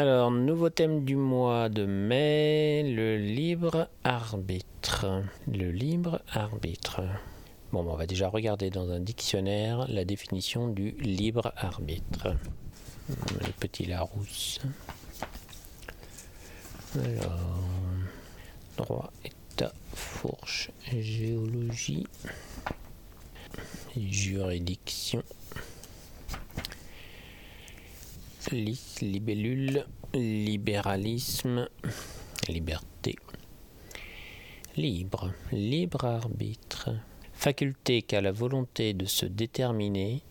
Alors, nouveau thème du mois de mai, le libre arbitre. Le libre arbitre. Bon, on va déjà regarder dans un dictionnaire la définition du libre arbitre. Le petit Larousse. Alors, droit, état, fourche, géologie, juridiction, libellule, libéralisme, liberté, libre, libre arbitre, faculté qu'a la volonté de se déterminer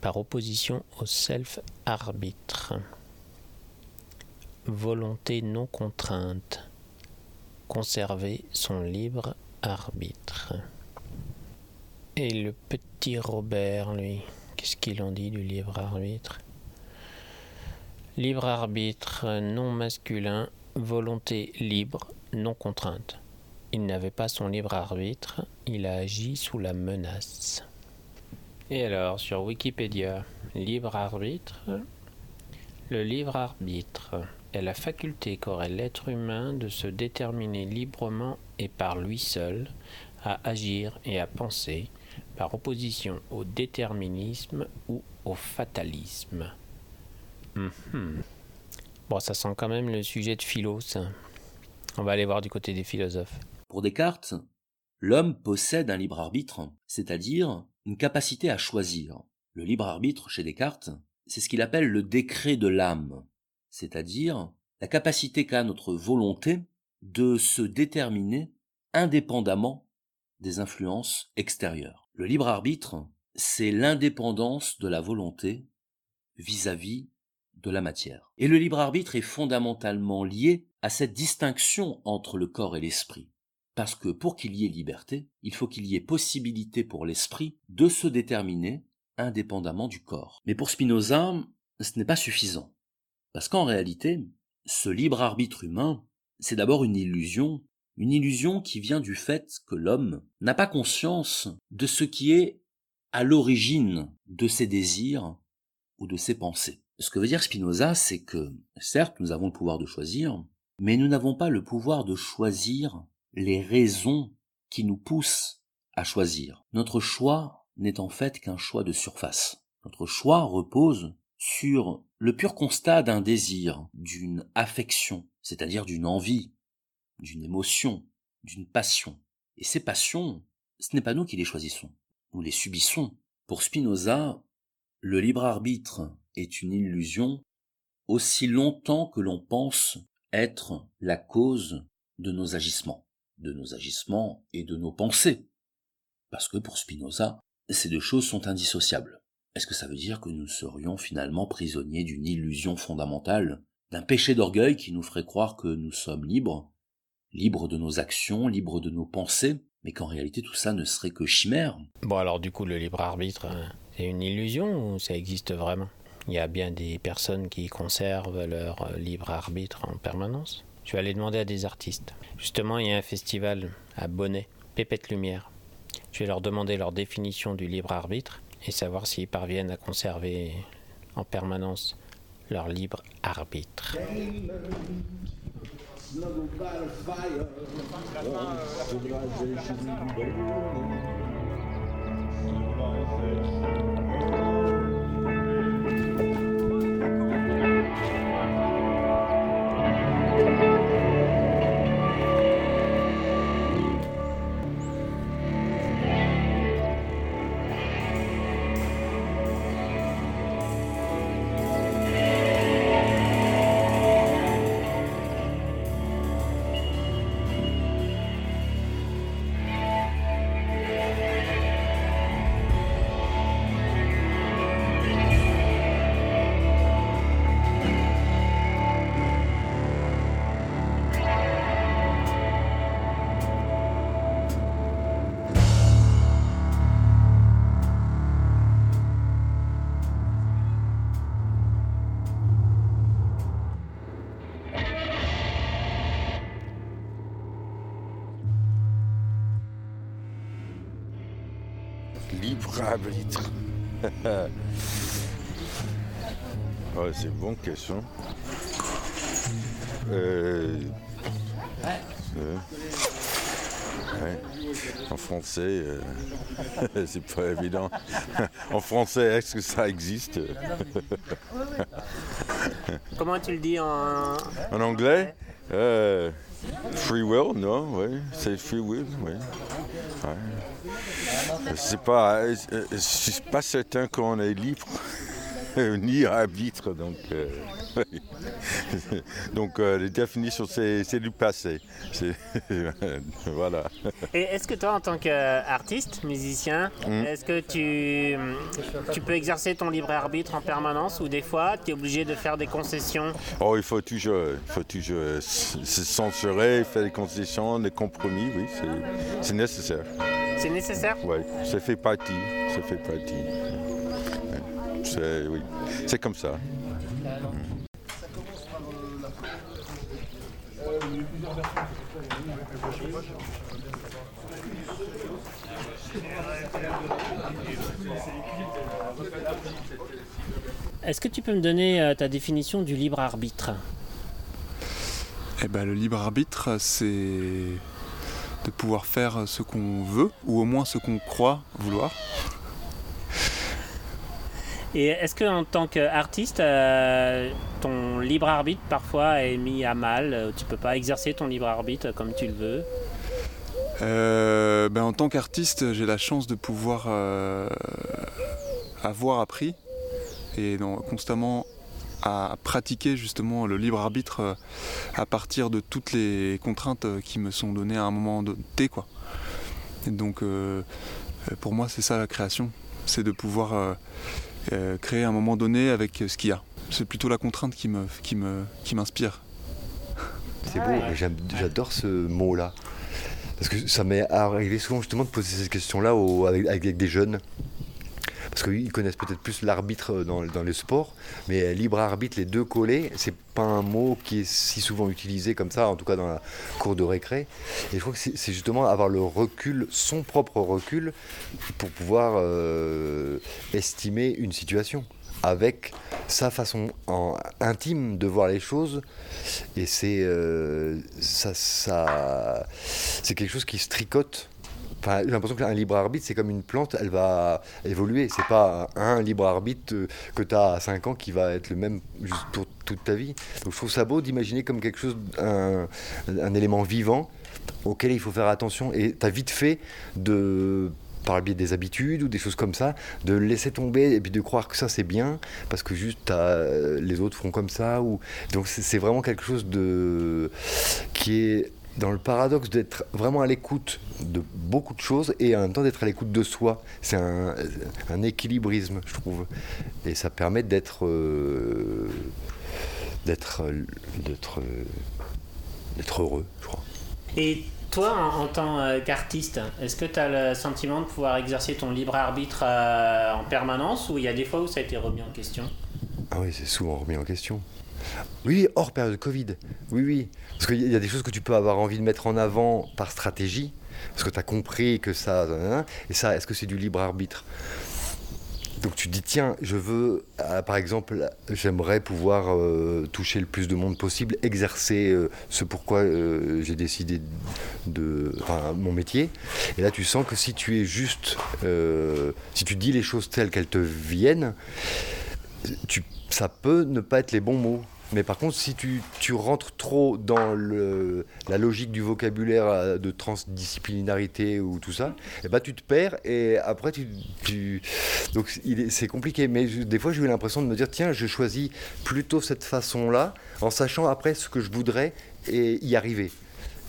par opposition au self-arbitre. Volonté non contrainte, conserver son libre arbitre. Et le petit Robert, lui, qu'est-ce qu'il en dit du libre arbitre? Libre arbitre non masculin, volonté libre, non contrainte. Il n'avait pas son libre arbitre, il a agi sous la menace. Et alors, sur Wikipédia, libre arbitre Le libre arbitre est la faculté qu'aurait l'être humain de se déterminer librement et par lui seul à agir et à penser, par opposition au déterminisme ou au fatalisme. Mhm. Bon, ça sent quand même le sujet de philo, ça. On va aller voir du côté des philosophes. Pour Descartes, l'homme possède un libre arbitre, c'est-à-dire une capacité à choisir. Le libre arbitre chez Descartes, c'est ce qu'il appelle le décret de l'âme c'est-à-dire la capacité qu'a notre volonté de se déterminer indépendamment des influences extérieures. Le libre arbitre, c'est l'indépendance de la volonté vis-à-vis de la matière. Et le libre arbitre est fondamentalement lié à cette distinction entre le corps et l'esprit. Parce que pour qu'il y ait liberté, il faut qu'il y ait possibilité pour l'esprit de se déterminer indépendamment du corps. Mais pour Spinoza, ce n'est pas suffisant. Parce qu'en réalité, ce libre arbitre humain, c'est d'abord une illusion, une illusion qui vient du fait que l'homme n'a pas conscience de ce qui est à l'origine de ses désirs ou de ses pensées. Ce que veut dire Spinoza, c'est que, certes, nous avons le pouvoir de choisir, mais nous n'avons pas le pouvoir de choisir les raisons qui nous poussent à choisir. Notre choix n'est en fait qu'un choix de surface. Notre choix repose sur le pur constat d'un désir, d'une affection, c'est-à-dire d'une envie, d'une émotion, d'une passion. Et ces passions, ce n'est pas nous qui les choisissons, nous les subissons. Pour Spinoza, le libre arbitre est une illusion aussi longtemps que l'on pense être la cause de nos agissements, de nos agissements et de nos pensées. Parce que pour Spinoza, ces deux choses sont indissociables. Est-ce que ça veut dire que nous serions finalement prisonniers d'une illusion fondamentale, d'un péché d'orgueil qui nous ferait croire que nous sommes libres, libres de nos actions, libres de nos pensées, mais qu'en réalité tout ça ne serait que chimère? Bon alors du coup le libre arbitre, hein, c'est une illusion ou ça existe vraiment? Il y a bien des personnes qui conservent leur euh, libre arbitre en permanence Je vais aller demander à des artistes. Justement, il y a un festival à Bonnet, Pépette Lumière. Je vais leur demander leur définition du libre arbitre et savoir s'ils parviennent à conserver en permanence leur libre arbitre. Ouais, c'est une bonne question. Euh, euh, ouais. En français, euh, c'est pas évident. en français, est-ce que ça existe? Comment tu le dis en... En anglais? Free will, non, oui. C'est free will, oui. Ouais. C'est pas, euh, euh, suis pas certain qu'on est libre. ni arbitre. Donc, euh, donc euh, les définitions, c'est du passé. voilà. Et est-ce que toi, en tant qu'artiste, musicien, hmm. est-ce que tu, tu peux exercer ton libre arbitre en permanence ou des fois, tu es obligé de faire des concessions? Oh, il faut toujours, il faut toujours se censurer, faire des concessions, des compromis, oui, c'est nécessaire. C'est nécessaire? Oui, ça fait partie, ça fait partie. C'est oui, c'est comme ça. Est-ce que tu peux me donner euh, ta définition du libre arbitre? Eh ben, Le libre arbitre, c'est de pouvoir faire ce qu'on veut, ou au moins ce qu'on croit vouloir. Et est-ce que en tant qu'artiste, euh, ton libre arbitre parfois est mis à mal euh, Tu peux pas exercer ton libre arbitre comme tu le veux? Euh, ben, En tant qu'artiste, j'ai la chance de pouvoir avoir appris et constamment à pratiquer justement le libre arbitre à partir de toutes les contraintes qui me sont données à un moment T. Quoi. Et donc pour moi c'est ça la création, c'est de pouvoir euh, créer un moment donné avec ce qu'il y a. C'est plutôt la contrainte qui me, qui me, qui m'inspire. C'est beau, j'adore ce mot-là. Parce que ça m'est arrivé souvent justement de poser ces questions-là avec, avec, des jeunes parce qu'ils connaissent peut-être plus l'arbitre dans, dans le sport, mais libre arbitre, les deux collés, c'est pas un mot qui est si souvent utilisé comme ça, en tout cas dans la cour de récré. Et je crois que c'est justement avoir le recul, son propre recul, pour pouvoir euh, estimer une situation avec sa façon intime de voir les choses et c'est euh, ça, ça quelque chose qui se tricote j'ai l'impression qu'un libre arbitre, c'est comme une plante, elle va évoluer. C'est pas un libre arbitre euh, que tu as à 5 ans qui va être le même juste pour toute ta vie. Donc je trouve ça beau d'imaginer comme quelque chose, un, élément vivant auquel il faut faire attention. Et tu as vite fait de par le biais des habitudes ou des choses comme ça, de laisser tomber et puis de croire que ça c'est bien parce que juste les autres font comme ça. Donc c'est vraiment quelque chose de qui est dans le paradoxe d'être vraiment à l'écoute de beaucoup de choses et en même temps d'être à l'écoute de soi. C'est un, équilibrisme, je trouve. Et ça permet d'être. Euh, d'être. d'être. d'être heureux, je crois. Et toi, en, tant qu'artiste, est-ce que tu as le sentiment de pouvoir exercer ton libre arbitre euh, en permanence ou il y a des fois où ça a été remis en question? Ah oui, c'est souvent remis en question. Oui, hors période de Covid. Oui, oui. Parce qu'il y a des choses que tu peux avoir envie de mettre en avant par stratégie, parce que tu as compris que ça. Et ça, est-ce que c'est du libre arbitre? Donc tu dis tiens, je veux, euh, par exemple, j'aimerais pouvoir euh, toucher le plus de monde possible, exercer euh, ce pourquoi j'ai décidé de, enfin, mon métier. Et là, tu sens que si tu es juste, si tu dis les choses telles qu'elles te viennent, ça peut ne pas être les bons mots. Mais par contre, si tu, rentres trop dans la logique du vocabulaire euh, de transdisciplinarité ou tout ça, et eh ben, tu te perds et après tu... Donc c'est compliqué. Mais des fois, j'ai eu l'impression de me dire tiens, je choisis plutôt cette façon-là en sachant après ce que je voudrais et y arriver.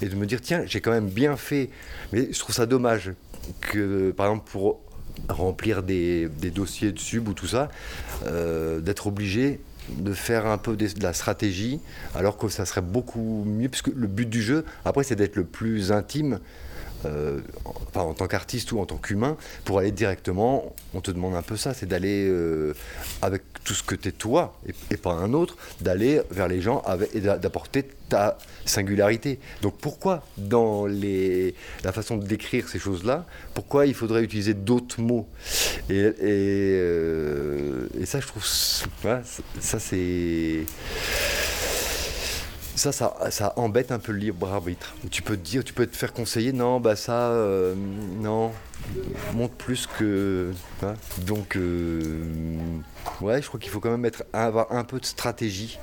Et de me dire tiens, j'ai quand même bien fait. Mais je trouve ça dommage que, par exemple, pour remplir des, dossiers de sub ou tout ça, euh, d'être obligé de faire un peu de, la stratégie, alors que ça serait beaucoup mieux, puisque le but du jeu, après, c'est d'être le plus intime euh, enfin, en tant qu'artiste ou en tant qu'humain, pour aller directement, on te demande un peu ça, c'est d'aller euh, avec tout ce que tu es toi et, pas un autre, d'aller vers les gens avec, et d'apporter ta singularité. Donc pourquoi dans les, la façon de décrire ces choses-là, pourquoi il faudrait utiliser d'autres mots? Et, euh, et, ça, je trouve, ça c'est ça, ça, embête un peu le libre arbitre. Tu peux te dire, tu peux te faire conseiller, non, bah ça, euh, non, montre plus que. Hein. Donc, euh, ouais, je crois qu'il faut quand même avoir un peu de stratégie.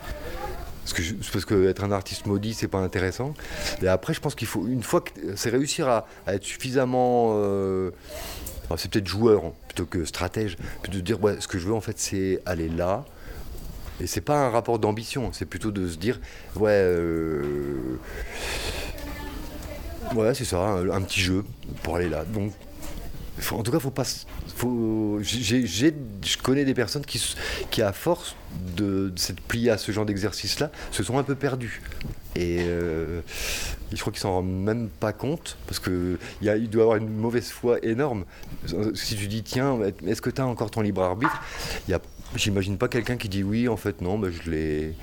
Parce que, parce que être un artiste maudit, c'est pas intéressant. Et après, je pense qu'il faut, une fois que c'est réussir à, être suffisamment. Euh, c'est peut-être joueur hein, plutôt que stratège, plutôt de dire, ce que je veux en fait, c'est aller là, et c'est pas un rapport d'ambition, c'est plutôt de se dire, ouais, euh, ouais, c'est ça, un, petit jeu pour aller là. Donc, en tout cas, faut pas, je connais des personnes qui, qui à force de, s'être pliées à ce genre d'exercice-là, se sont un peu perdues. Et euh, je crois qu'ils s'en rendent même pas compte, parce qu'il il doit avoir une mauvaise foi énorme. Si tu dis, tiens, est-ce que tu as encore ton libre arbitre? Il y a J'imagine pas quelqu'un qui dit oui, en fait, non, bah, je, l'ai,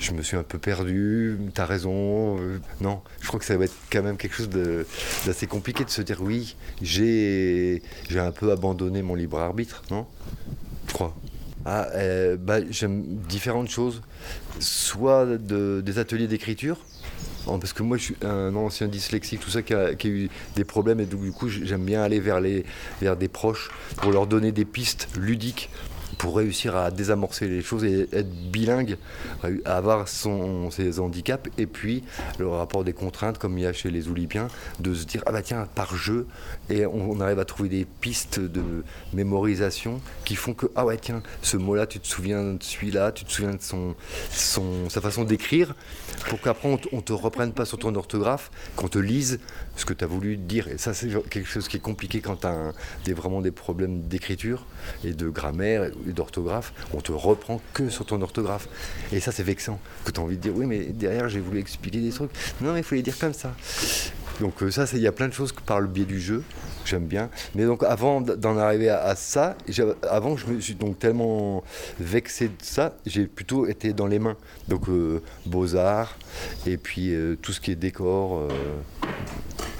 je me suis un peu perdu, t'as raison. Euh, non, je crois que ça va être quand même quelque chose d'assez compliqué de se dire oui, j'ai, j'ai un peu abandonné mon libre arbitre, non? Je crois. Ah, euh, bah, j'aime différentes choses. Soit de, des ateliers d'écriture, parce que moi je suis un ancien dyslexique, tout ça qui a, eu des problèmes et donc du coup j'aime bien aller vers des proches pour leur donner des pistes ludiques pour réussir à désamorcer les choses et être bilingue, avoir son, ses handicaps, et puis le rapport des contraintes, comme il y a chez les Oulipiens, de se dire ah bah tiens, par jeu, et on, arrive à trouver des pistes de mémorisation qui font que ah ouais, tiens, ce mot-là, tu te souviens de celui-là, tu te souviens de son, sa façon d'écrire, pour qu'après on, ne te reprenne pas sur ton orthographe, qu'on te lise ce que tu as voulu dire. Et ça, c'est quelque chose qui est compliqué quand tu as vraiment des problèmes d'écriture et de grammaire d'orthographe, on te reprend que sur ton orthographe. Et ça, c'est vexant. Que tu as envie de dire, oui, mais derrière, j'ai voulu expliquer des trucs. Non, mais il faut les dire comme ça. Donc euh, ça, il y a plein de choses par le biais du jeu, j'aime bien. Mais donc avant d'en arriver à, ça, avant je me suis donc tellement vexé de ça, j'ai plutôt été dans les mains. Donc euh, beaux-arts, et puis euh, tout ce qui est décor.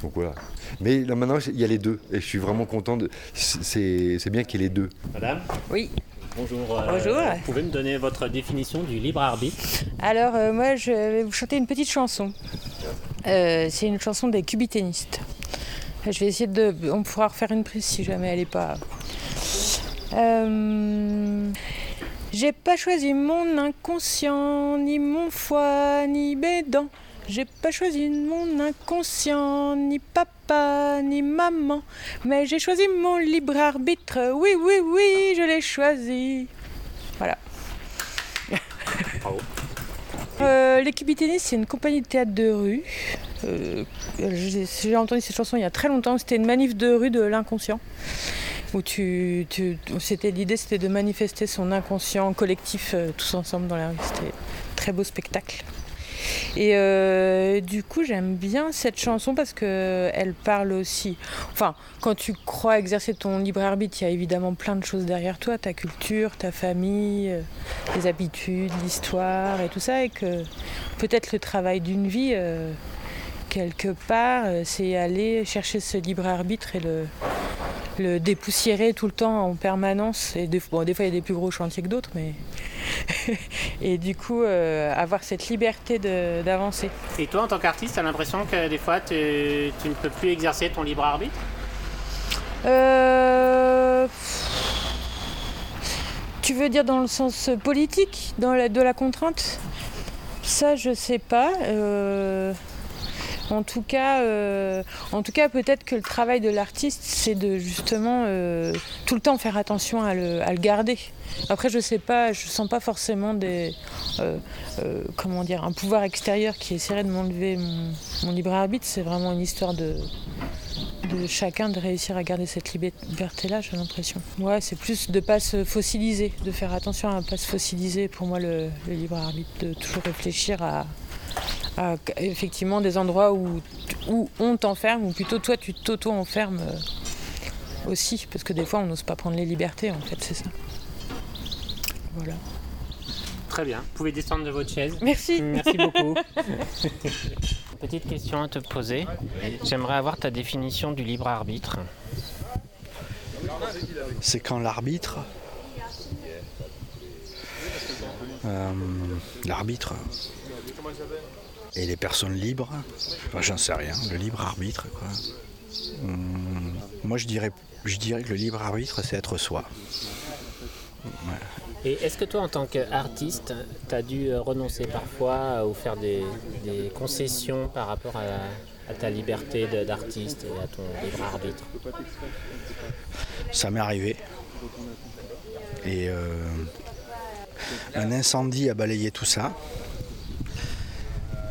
Donc voilà. Mais là maintenant, il y a les deux, et je suis vraiment content. De... C'est bien qu'il y ait les deux. Madame? Oui. Bonjour. Euh, Bonjour. Vous pouvez me donner votre définition du libre arbitre? Alors, euh, moi, je vais vous chanter une petite chanson. Euh, c'est une chanson des cubiténistes. Je vais essayer de. On pourra refaire une prise si jamais elle n'est pas. J'ai pas choisi mon inconscient, ni mon foie, ni mes dents. J'ai pas choisi mon inconscient, ni papa, ni maman, mais j'ai choisi mon libre arbitre. Oui, oui, oui, je l'ai choisi. Voilà. Euh, L'équipe tennis, c'est une compagnie de théâtre de rue. Euh, j'ai entendu cette chanson il y a très longtemps. C'était une manif de rue de l'inconscient. Où tu, c'était l'idée, c'était de manifester son inconscient collectif euh, tous ensemble dans la rue. C'était un très beau spectacle. Et euh, du coup, j'aime bien cette chanson parce qu'elle parle aussi. Enfin, quand tu crois exercer ton libre arbitre, il y a évidemment plein de choses derrière toi ta culture, ta famille, euh, les habitudes, l'histoire et tout ça. Et que peut-être le travail d'une vie, euh, quelque part, c'est aller chercher ce libre arbitre et le, le dépoussiérer tout le temps en permanence. Et des, fois, il y a des plus gros chantiers que d'autres, mais. et du coup, euh, avoir cette liberté d'avancer. Et toi, en tant qu'artiste, tu as l'impression que des fois, tu, ne peux plus exercer ton libre arbitre? Euh, Tu veux dire dans le sens politique, dans la, de la contrainte? Ça, je sais pas. Euh, en tout cas, euh, en tout cas peut-être que le travail de l'artiste, c'est de justement euh, tout le temps faire attention à le, garder. Après, je sais pas, je sens pas forcément des, euh, comment dire, un pouvoir extérieur qui essaierait de m'enlever mon, libre arbitre. C'est vraiment une histoire de, chacun de réussir à garder cette liberté-là, j'ai l'impression. Ouais, c'est plus de pas se fossiliser, de faire attention à ne pas se fossiliser. Pour moi, le libre arbitre, de toujours réfléchir à à, effectivement des endroits où, où on t'enferme, ou plutôt toi tu t'auto-enfermes euh, aussi, parce que des fois on n'ose pas prendre les libertés en fait, c'est ça. Voilà. Très bien. Vous pouvez descendre de votre chaise. Merci. Merci beaucoup. Petite question à te poser. J'aimerais avoir ta définition du libre arbitre. c'est quand l'arbitre, euh, l'arbitre et les personnes libres, enfin, j'en sais rien, le libre arbitre quoi. Hum, moi je dirais, je dirais que le libre arbitre c'est être soi. Et est-ce que toi, en tant qu'artiste, tu as dû euh, renoncer parfois euh, ou faire des, des concessions par rapport à, à ta liberté d'artiste et à ton libre arbitre? Ça m'est arrivé. Et euh, un incendie a balayé tout ça.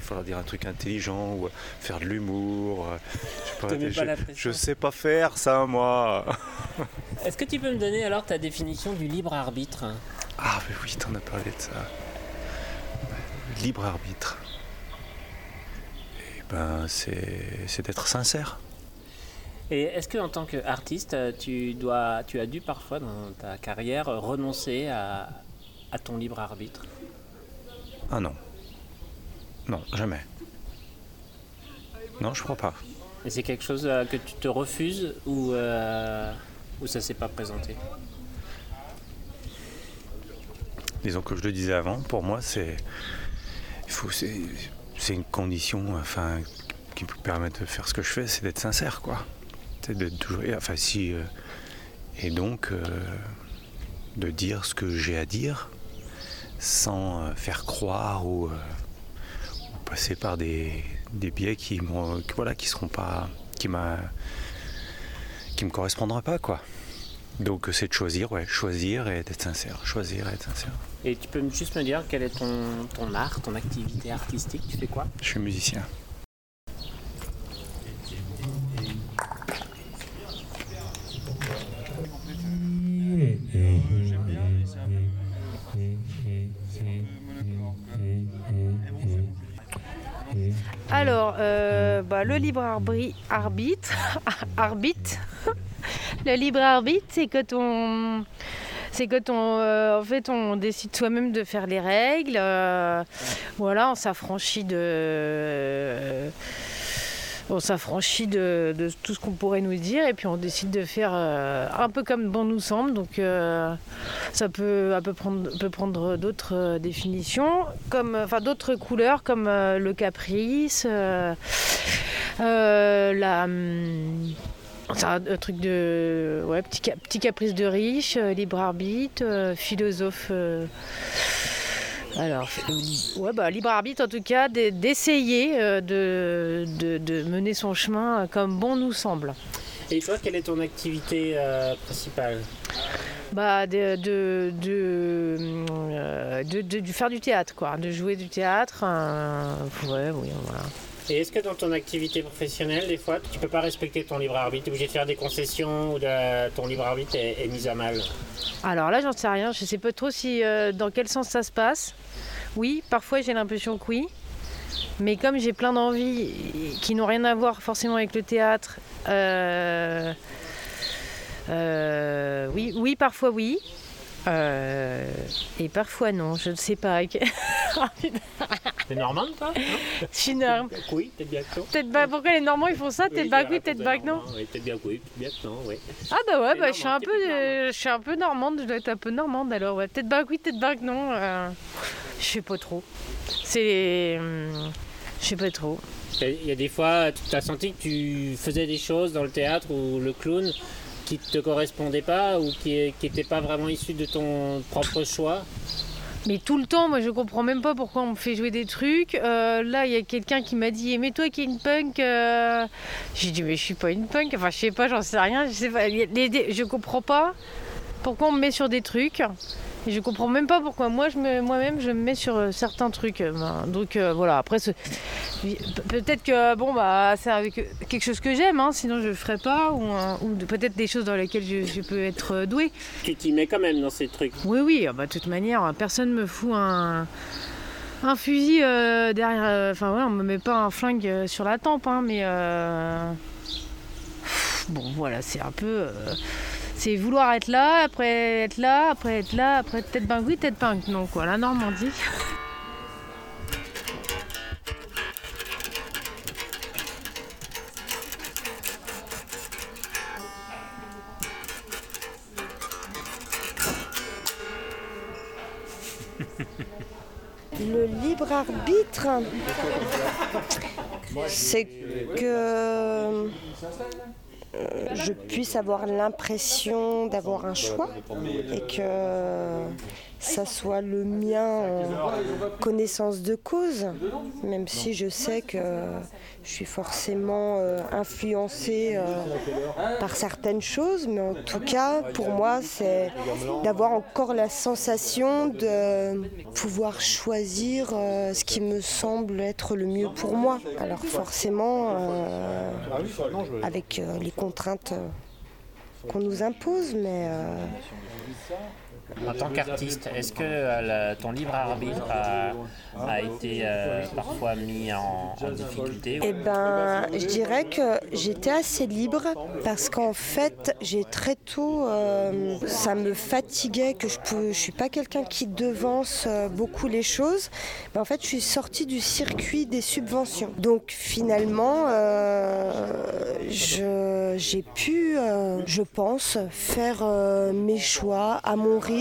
va falloir dire un truc intelligent ou faire de l'humour. euh, Je sais pas, je- je sais pas faire ça, moi. Est-ce que tu peux me donner alors ta définition du libre arbitre? Ah, mais oui, t'en as parlé de ça. Libre arbitre. Eh ben, c'est c'est d'être sincère. Et est-ce que en tant qu'artiste, tu, dois, tu as dû parfois dans ta carrière renoncer à, à ton libre arbitre? Ah non. Non, jamais. Non, je crois pas. Et c'est quelque chose euh, que tu te refuses ou, euh, ou ça s'est pas présenté? Disons que je le disais avant, pour moi, c'est. C'est une condition enfin, qui me permet de faire ce que je fais, c'est d'être sincère, quoi. C'est de toujours. et, Enfin, si. euh, et donc, euh, de dire ce que j'ai à dire sans faire croire ou passer par des, des biais qui m'ont- qui, voilà, qui seront pas. qui m'a. qui me correspondront pas, quoi. Donc, c'est de choisir, ouais, choisir et d'être sincère. Choisir et être sincère. Et tu peux juste me dire quel est ton, ton art, ton activité artistique? Tu fais quoi? Je suis musicien. Alors, euh, bah, le libre arbitre, arbitre, le libre arbitre, c'est quand on, c'est quand on, euh, en fait, on décide soi-même de faire les règles. euh, voilà, on s'affranchit de, on s'affranchit de, tout ce qu'on pourrait nous dire et puis on décide de faire euh, un peu comme bon nous semble. Donc euh, ça peut, prendre, d'autres euh, définitions, comme, enfin d'autres couleurs comme le caprice, la. hum, truc de. Ouais, petit, ca- petit caprice de riche, libre arbitre, philosophe. Alors, euh, ouais, bah, libre arbitre en tout cas, d'e- d'essayer euh, de, de- de mener son chemin euh, comme bon nous semble. Et toi, quelle est ton activité euh, principale? Bah, de, de, de, de- de- de faire du théâtre, quoi, de jouer du théâtre. euh, ouais, oui, voilà. Et est-ce que dans ton activité professionnelle, des fois, tu peux pas respecter ton libre arbitre, tu obligé de faire des concessions ou ton libre arbitre est, est mis à mal? Alors là, j'en sais rien. Je sais pas trop si euh, dans quel sens ça se passe. Oui, parfois j'ai l'impression que oui. Mais comme j'ai plein d'envies qui n'ont rien à voir forcément avec le théâtre, euh, euh, oui, oui, parfois oui. Euh, et parfois non, je ne sais pas. T'es normande, toi Je suis norme. Oui, peut-être bien que non. Peut-être pas pourquoi les Normands ils font ça, peut-être pas que oui, peut-être pas que non. Oui, peut-être bien que oui, peut-être bien que non, oui. Ah bah ouais, T'es bah, je suis un normande, peu, euh, je suis un peu normande, je dois être un peu normande alors. Ouais. Peut-être pas que oui, peut-être pas que non. euh, je sais pas trop. C'est, hum, je sais pas trop. Il y a des fois, tu as senti que tu faisais des choses dans le théâtre ou le clown qui te correspondaient pas ou qui n'étaient pas vraiment issues de ton propre choix Mais tout le temps, moi je comprends même pas pourquoi on me fait jouer des trucs. Euh, là, il y a quelqu'un qui m'a dit Mais toi qui es une punk. euh, J'ai dit Mais je suis pas une punk. Enfin, je sais pas, j'en sais rien. Je, sais pas. Je comprends pas pourquoi on me met sur des trucs. Et je comprends même pas pourquoi moi je me- moi-même je me mets sur euh, certains trucs. Euh, ben, Donc euh, voilà, après ce- Pe- peut-être que bon bah c'est avec quelque chose que j'aime, hein, sinon je le ferais pas, ou, un- ou de- peut-être des choses dans lesquelles je, je peux être euh, douée. Tu t'y mets quand même dans ces trucs. Oui, oui, ah bah, de toute manière, personne me fout un, un fusil euh, derrière. euh, Enfin, ouais, on me met pas un flingue euh, sur la tempe, hein, mais. Bon, voilà, c'est un peu. C'est vouloir être là, après être là, après être là, après peut-être ben oui, peut-être punk. Donc voilà, Normandie. Le libre arbitre, c'est que euh, je puisse avoir l'impression d'avoir un choix et que ça soit le mien en connaissance de cause, même si je sais que je suis forcément euh, influencée euh, par certaines choses, mais en tout cas, pour moi, c'est d'avoir encore la sensation de pouvoir choisir euh, ce qui me semble être le mieux pour moi. Alors forcément, euh, avec euh, les contraintes euh, qu'on nous impose, mais euh, En tant qu'artiste, est-ce que euh, ton libre arbitre a, été euh, parfois mis en, en difficulté Eh ben, je dirais que j'étais assez libre parce qu'en fait, j'ai très tôt, euh, ça me fatiguait que je ne suis pas quelqu'un qui devance beaucoup les choses. En fait, je suis sortie du circuit des subventions. Donc finalement, j'ai pu, je pense, faire mes choix à mon rythme.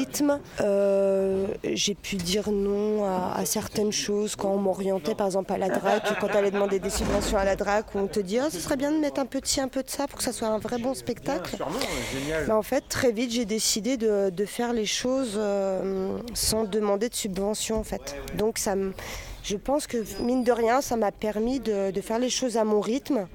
Euh, j'ai pu dire non à, à certaines choses quand on m'orientait par exemple à la DRAC, quand on allait demander des subventions à la DRAC, où on te dit Ah, ce serait bien de mettre un peu de ci, un peu de ça pour que ça soit un vrai bon spectacle. Mais en fait, très vite, j'ai décidé de, de faire les choses euh, sans demander de subvention en fait. Donc ça me- je pense que mine de rien, ça m'a permis de, de faire les choses à mon rythme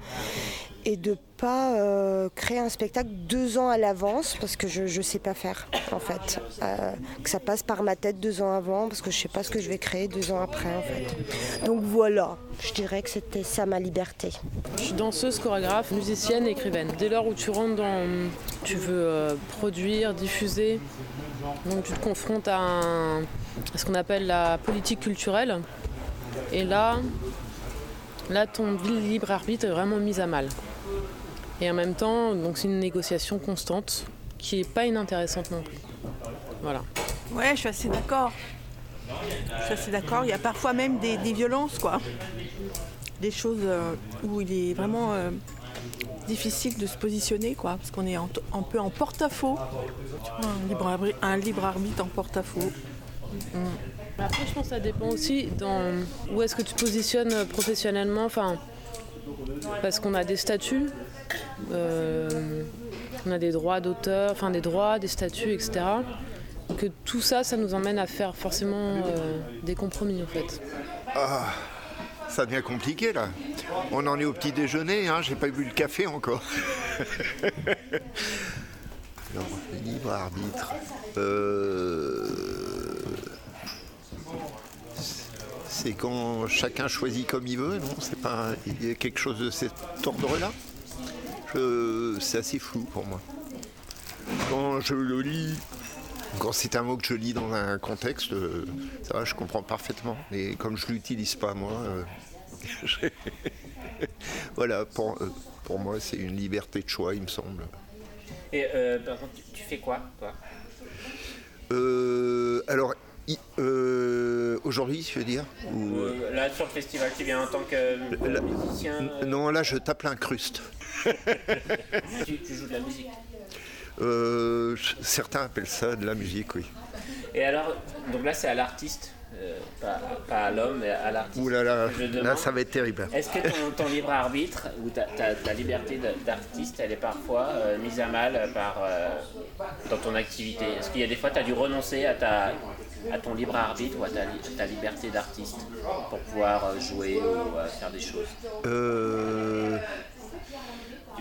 et de pas euh, créer un spectacle deux ans à l'avance parce que je ne sais pas faire en fait. Euh, que ça passe par ma tête deux ans avant parce que je sais pas ce que je vais créer deux ans après en fait. Donc voilà, je dirais que c'était ça ma liberté. Je suis danseuse, chorégraphe, musicienne, écrivaine. Dès lors où tu rentres dans. Tu veux euh, produire, diffuser, donc tu te confrontes à, à ce qu'on appelle la politique culturelle. Et là, là ton libre arbitre est vraiment mis à mal. Et en même temps, donc c'est une négociation constante qui est pas inintéressante non plus. Voilà. Ouais, je suis assez d'accord. Je suis assez d'accord. Il y a parfois même des, des violences, quoi. Des choses euh, où il est vraiment euh, difficile de se positionner, quoi. Parce qu'on est un peu en porte-à-faux. Un libre, arbi- un libre arbitre en porte-à-faux. Mais Après, je pense que ça dépend aussi dans où est-ce que tu te positionnes professionnellement. Enfin, parce qu'on a des statuts, euh, on a des droits d'auteur, enfin des droits, des statuts, etc. Que tout ça, ça nous emmène à faire forcément euh, des compromis en fait. Ah, ça devient compliqué là. On en est au petit déjeuner, hein, j'ai pas bu le café encore. Alors, libre arbitre. Euh, C'est quand chacun choisit comme il veut, non? C'est pas il y a quelque chose de cet ordre-là? C'est assez flou pour moi. Quand je le lis, quand c'est un mot que je lis dans un contexte, euh, ça va, je comprends parfaitement. Mais comme je l'utilise pas moi, euh, je- voilà, pour, euh, pour moi c'est une liberté de choix, il me semble. Et euh, par contre, tu, fais quoi, toi? Alors, euh, aujourd'hui, je veux dire? Ou, Là, sur le festival, tu viens en tant que là- musicien euh, Non, là je tape l'incruste. tu, tu joues de la musique. Euh, certains appellent ça de la musique, oui. Et alors, donc là, c'est à l'artiste euh, pas, pas à l'homme, mais à l'artiste. Ouh là là, Je demande, là ça va être terrible. Est-ce que ton, ton libre arbitre ou ta, ta- ta liberté d'artiste, elle est parfois euh, mise à mal par, euh, dans ton activité? Est-ce qu'il y a des fois tu as dû renoncer à, ta, à ton libre arbitre ou à ta, ta liberté d'artiste pour pouvoir jouer ou faire des choses?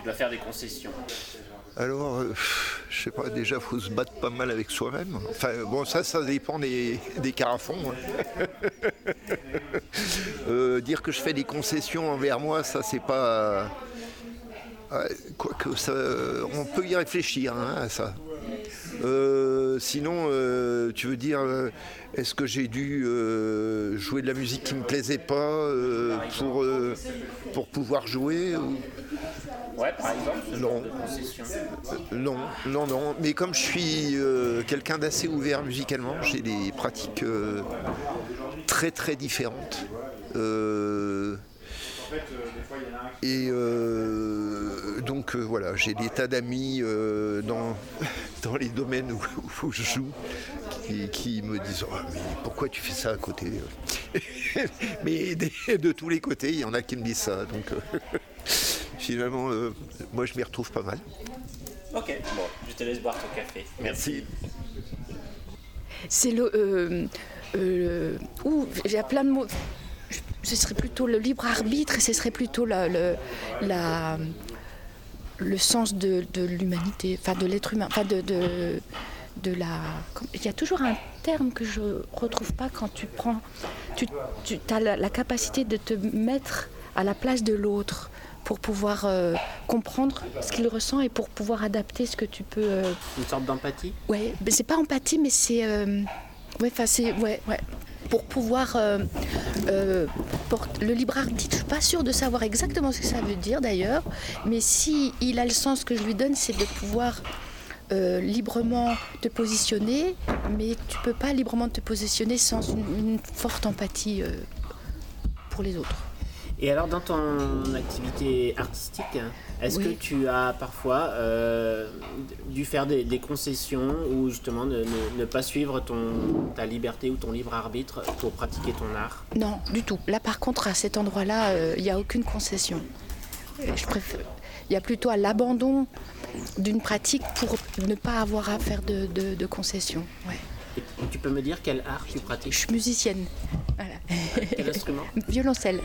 Euh, dois faire des concessions. alors, euh, je sais pas, déjà faut se battre pas mal avec soi-même. Enfin bon, ça, ça dépend des, carafons. hein. Euh, dire que je fais des concessions envers moi, ça c'est pas. Ouais, Quoique ça, on peut y réfléchir hein, à ça. Euh, sinon, euh, tu veux dire, euh, est-ce que j'ai dû jouer de la musique qui me plaisait pas pour, pour pouvoir jouer ou- Ouais, par exemple, ce Non. de. Non, non, non. Mais comme je suis quelqu'un d'assez ouvert musicalement, j'ai des pratiques très très différentes. Et donc euh, voilà, j'ai des tas d'amis euh, dans, dans les domaines où, où je joue qui, qui me disent Oh, mais pourquoi tu fais ça à côté Mais de tous les côtés, il y en a qui me disent ça. Donc euh, finalement, euh, moi je m'y retrouve pas mal. Ok, bon, je te laisse boire ton café. Merci. C'est le. Euh, euh, ouh, j'ai plein de mots. Ce serait plutôt le libre arbitre et ce serait plutôt la, le, la- le sens de, de l'humanité, enfin de l'être humain, enfin de, de, de la. Il y a toujours un terme que je retrouve pas quand tu prends. Tu, tu as la, la capacité de te mettre à la place de l'autre pour pouvoir euh, comprendre ce qu'il ressent et pour pouvoir adapter ce que tu peux. euh, Une sorte d'empathie? Ouais, mais c'est pas empathie, mais c'est. euh, ouais, enfin, c'est. Ouais, ouais. Pour pouvoir. euh, euh, port- le libre arbitre, je suis pas sûre de savoir exactement ce que ça veut dire d'ailleurs, mais si il a le sens que je lui donne, c'est de pouvoir. euh, librement te positionner, mais tu peux pas librement te positionner sans une, forte empathie pour les autres. Et alors, dans ton activité artistique, est-ce Oui. que tu as parfois euh, dû faire des, des concessions ou justement ne, ne- ne pas suivre ton, ta liberté ou ton libre arbitre pour pratiquer ton art? Non, du tout. Là, par contre, à cet endroit-là, euh, il n'y a aucune concession. Euh, Je préfère. Il y a plutôt à l'abandon d'une pratique pour ne pas avoir à faire de, de- de concessions. Ouais. Et tu peux me dire quel art tu pratiques? Je suis musicienne. Voilà. Quel instrument? Violoncelle.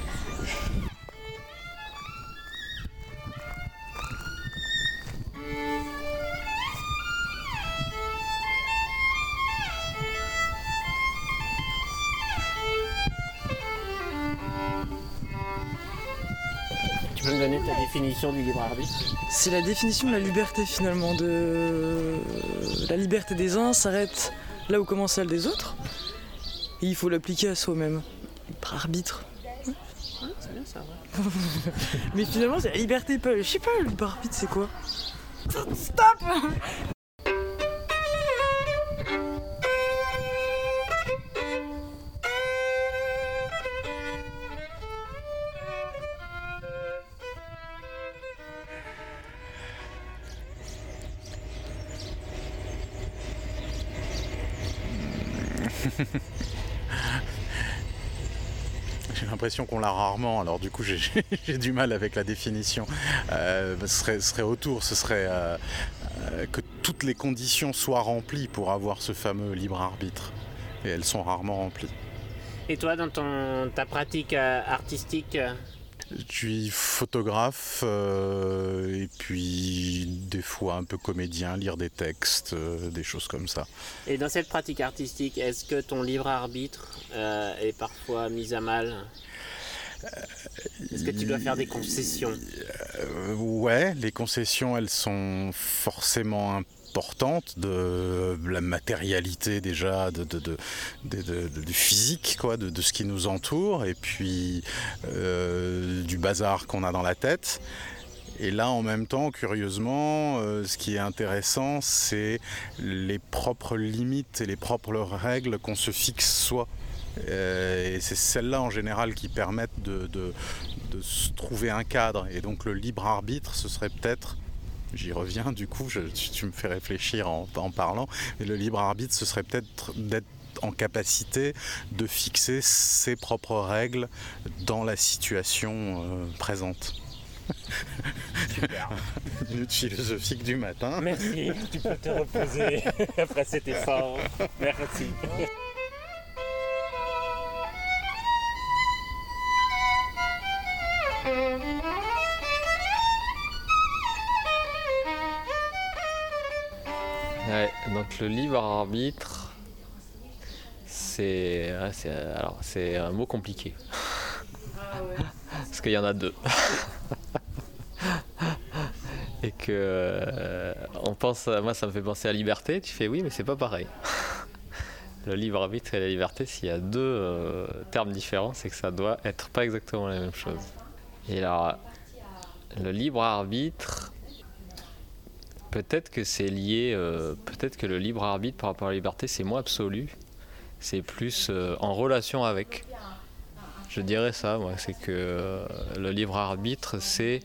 Tu peux me donner ta définition du libre arbitre? C'est la définition de la liberté finalement. De... La liberté des uns s'arrête là où commence celle des autres. Et il faut l'appliquer à soi-même. Par arbitre. C'est bien ça, Mais finalement, c'est la liberté. Je sais pas, le libre arbitre, c'est quoi? Stop l'impression qu'on l'a rarement, alors du coup j'ai du mal avec la définition. Euh, ce, serait, ce serait autour, ce serait euh, euh, que toutes les conditions soient remplies pour avoir ce fameux libre arbitre. Et elles sont rarement remplies. Et toi, dans ton, ta pratique artistique, Je suis photographe euh, et puis des fois un peu comédien, lire des textes, euh, des choses comme ça. et dans cette pratique artistique, est-ce que ton libre arbitre euh, est parfois mis à mal? Est-ce que tu dois faire des concessions Euh, ouais, les concessions, elles sont forcément importantes de la matérialité déjà, de, du physique, quoi, de, de ce qui nous entoure, et puis euh, du bazar qu'on a dans la tête. Et là, en même temps, curieusement, euh, ce qui est intéressant, c'est les propres limites et les propres règles qu'on se fixe soi. Euh, et c'est celles-là en général qui permettent de, de- de se trouver un cadre. Et donc le libre arbitre, ce serait peut-être, j'y reviens du coup, je- tu, tu me fais réfléchir en, en parlant, mais le libre arbitre, ce serait peut-être d'être en capacité de fixer ses propres règles dans la situation euh, présente. Minute philosophique du matin. Merci, tu peux te reposer après cet effort. Merci. Donc le libre arbitre, c'est alors un mot compliqué. Parce qu'il y en a deux. Et que euh, on pense, moi ça me fait penser à liberté. Tu fais oui, mais c'est pas pareil. Le libre arbitre et la liberté, s'il y a deux euh, termes différents, c'est que ça doit être pas exactement la même chose. Et alors, le libre arbitre, Peut-être que c'est lié, euh, peut-être que le libre arbitre par rapport à la liberté, c'est moins absolu, c'est plus euh, en relation avec. Je dirais ça, c'est que euh, le libre arbitre, c'est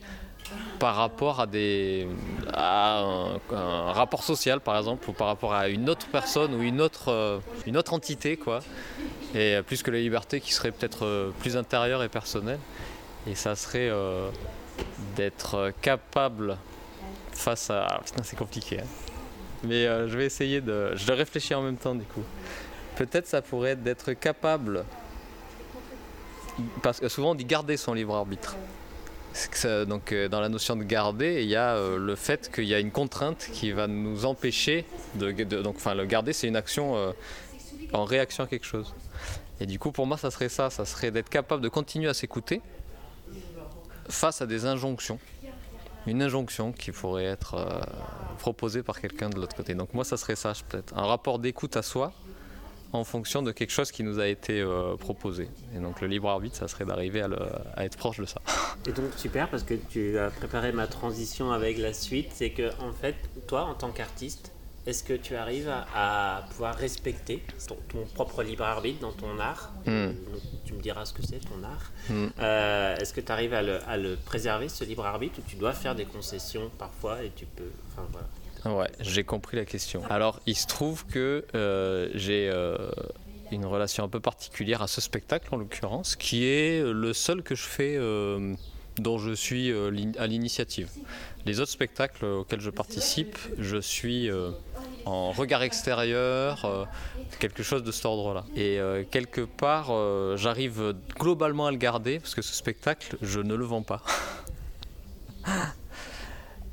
par rapport à des à un, rapport social par exemple ou par rapport à une autre personne ou une autre une autre entité quoi. Et plus que la liberté qui serait peut-être plus intérieure et personnelle. Et ça serait d'être capable face à. Putain, c'est compliqué. hein. Mais euh, je vais essayer de. Je réfléchis en même temps, du coup. Peut-être ça pourrait être d'être capable. Parce que souvent on dit garder son libre arbitre. Donc euh, dans la notion de garder, il y a euh, le fait qu'il y a une contrainte qui va nous empêcher de. donc, enfin, le garder, c'est une action en réaction à quelque chose. Et du coup, pour moi, ça serait ça. Ça serait d'être capable de continuer à s'écouter face à des injonctions une injonction qui pourrait être euh, proposée par quelqu'un de l'autre côté. Donc moi, ça serait ça, peut-être. Un rapport d'écoute à soi en fonction de quelque chose qui nous a été euh, proposé. Et donc le libre arbitre, ça serait d'arriver à, à être proche de ça. Et donc super parce que tu as préparé ma transition avec la suite, c'est que en fait, toi en tant qu'artiste, est-ce que tu arrives à, à pouvoir respecter ton, ton propre libre arbitre dans ton art Mm. Donc, Tu me diras ce que c'est ton art. Mm. Euh, est-ce que tu arrives à le, à le préserver ce libre arbitre ou tu dois faire des concessions parfois et tu peux, enfin voilà. Ouais, j'ai compris la question. Alors, il se trouve que euh, j'ai euh, une relation un peu particulière à ce spectacle, en l'occurrence, qui est le seul que je fais euh, dont je suis à l'initiative. Les autres spectacles auxquels je participe, je suis en regard extérieur, euh, quelque chose de cet ordre-là. Et euh, quelque part, euh, j'arrive globalement à le garder, parce que ce spectacle, je ne le vends pas.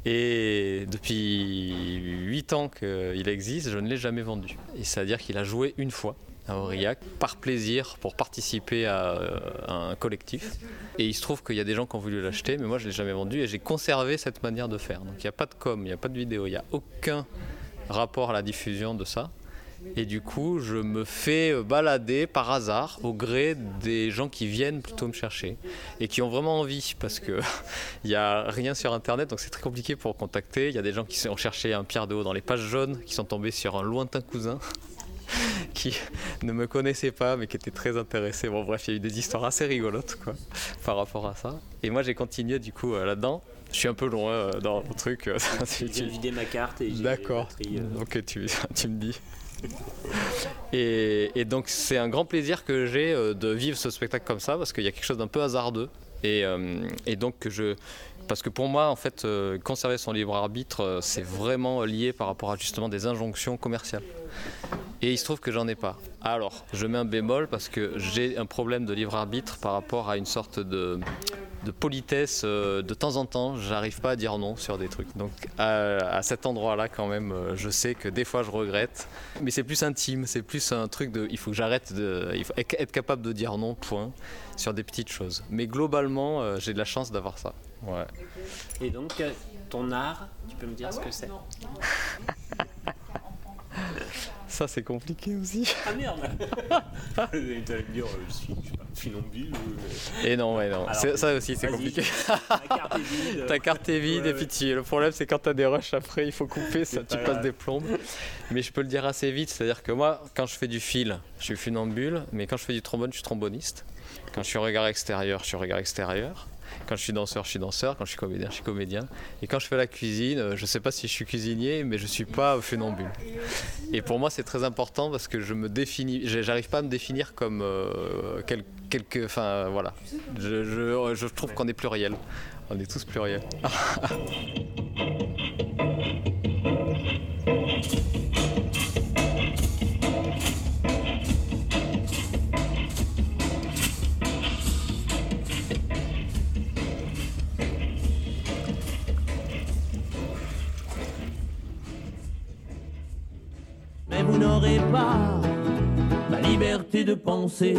Et depuis 8 ans qu'il existe, je ne l'ai jamais vendu. C'est-à-dire qu'il a joué une fois à Aurillac par plaisir pour participer à un collectif. Et il se trouve qu'il y a des gens qui ont voulu l'acheter, mais moi je ne l'ai jamais vendu et j'ai conservé cette manière de faire. Donc il n'y a pas de com, il n'y a pas de vidéo, il n'y a aucun rapport à la diffusion de ça. Et du coup, je me fais balader par hasard au gré des gens qui viennent plutôt me chercher et qui ont vraiment envie parce que il n'y a rien sur internet donc c'est très compliqué pour contacter. Il y a des gens qui ont cherché un Pierre de Haut dans les pages jaunes qui sont tombés sur un lointain cousin qui ne me connaissait pas mais qui était très intéressé. Bon bref, il y a eu des histoires assez rigolotes quoi par rapport à ça. Et moi j'ai continué du coup euh, là-dedans. Je suis un peu loin euh, dans le truc. euh, viens de vider ma carte et j'ai D'accord. batterie, euh. Ok, tu, tu me dis. Et, et donc c'est un grand plaisir que j'ai euh, de vivre ce spectacle comme ça parce qu'il y a quelque chose d'un peu hasardeux. Et, euh, et donc que je... Parce que pour moi, en fait, euh, conserver son libre arbitre, euh, c'est vraiment lié par rapport à justement des injonctions commerciales. Et il se trouve que j'en ai pas. Alors, je mets un bémol parce que j'ai un problème de libre arbitre par rapport à une sorte de, de politesse. euh, de temps en temps, j'arrive pas à dire non sur des trucs. Donc, à, à cet endroit-là, quand même, euh, je sais que des fois je regrette. Mais c'est plus intime, c'est plus un truc de. Il faut que j'arrête de. Il faut être capable de dire non, point, sur des petites choses. Mais globalement, euh, j'ai de la chance d'avoir ça. Ouais. Et donc ton art, tu peux me dire ce que c'est? Ça, c'est compliqué aussi. Ah merde Tu allais me dire, euh, je suis, je sais pas, funambule ou... Et non, ouais, non. Alors, ça aussi, c'est compliqué. Ta carte est vide. Ta carte est vide Ouais, et ouais. puis tu- le problème c'est quand t'as des rushs après, il faut couper, ça, tu pas passes des plombes. Mais je peux le dire assez vite, c'est-à-dire que moi, quand je fais du fil, je suis funambule, mais quand je fais du trombone, je suis tromboniste. Quand je suis au regard extérieur, je suis au regard extérieur. Quand je suis danseur, je suis danseur. Quand je suis comédien, je suis comédien. Et quand je fais la cuisine, euh, je sais pas si je suis cuisinier, mais je suis pas funambule. Et pour moi, c'est très important parce que je me définis, j'arrive pas à me définir comme euh, quel- quelque, enfin voilà. Je, je- je trouve qu'on est pluriel. On est tous pluriels. N'aurez pas ma liberté de penser.